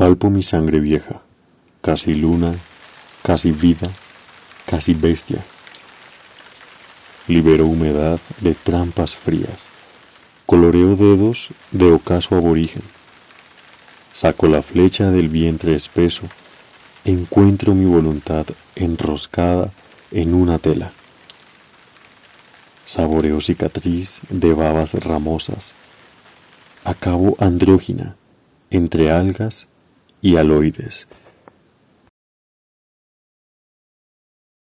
Palpo mi sangre vieja, casi luna, casi vida, casi bestia. Libero humedad de trampas frías, coloreo dedos de ocaso aborigen. Saco la flecha del vientre espeso, encuentro mi voluntad enroscada en una tela. Saboreo cicatriz de babas ramosas, acabo andrógina entre algas y aloides.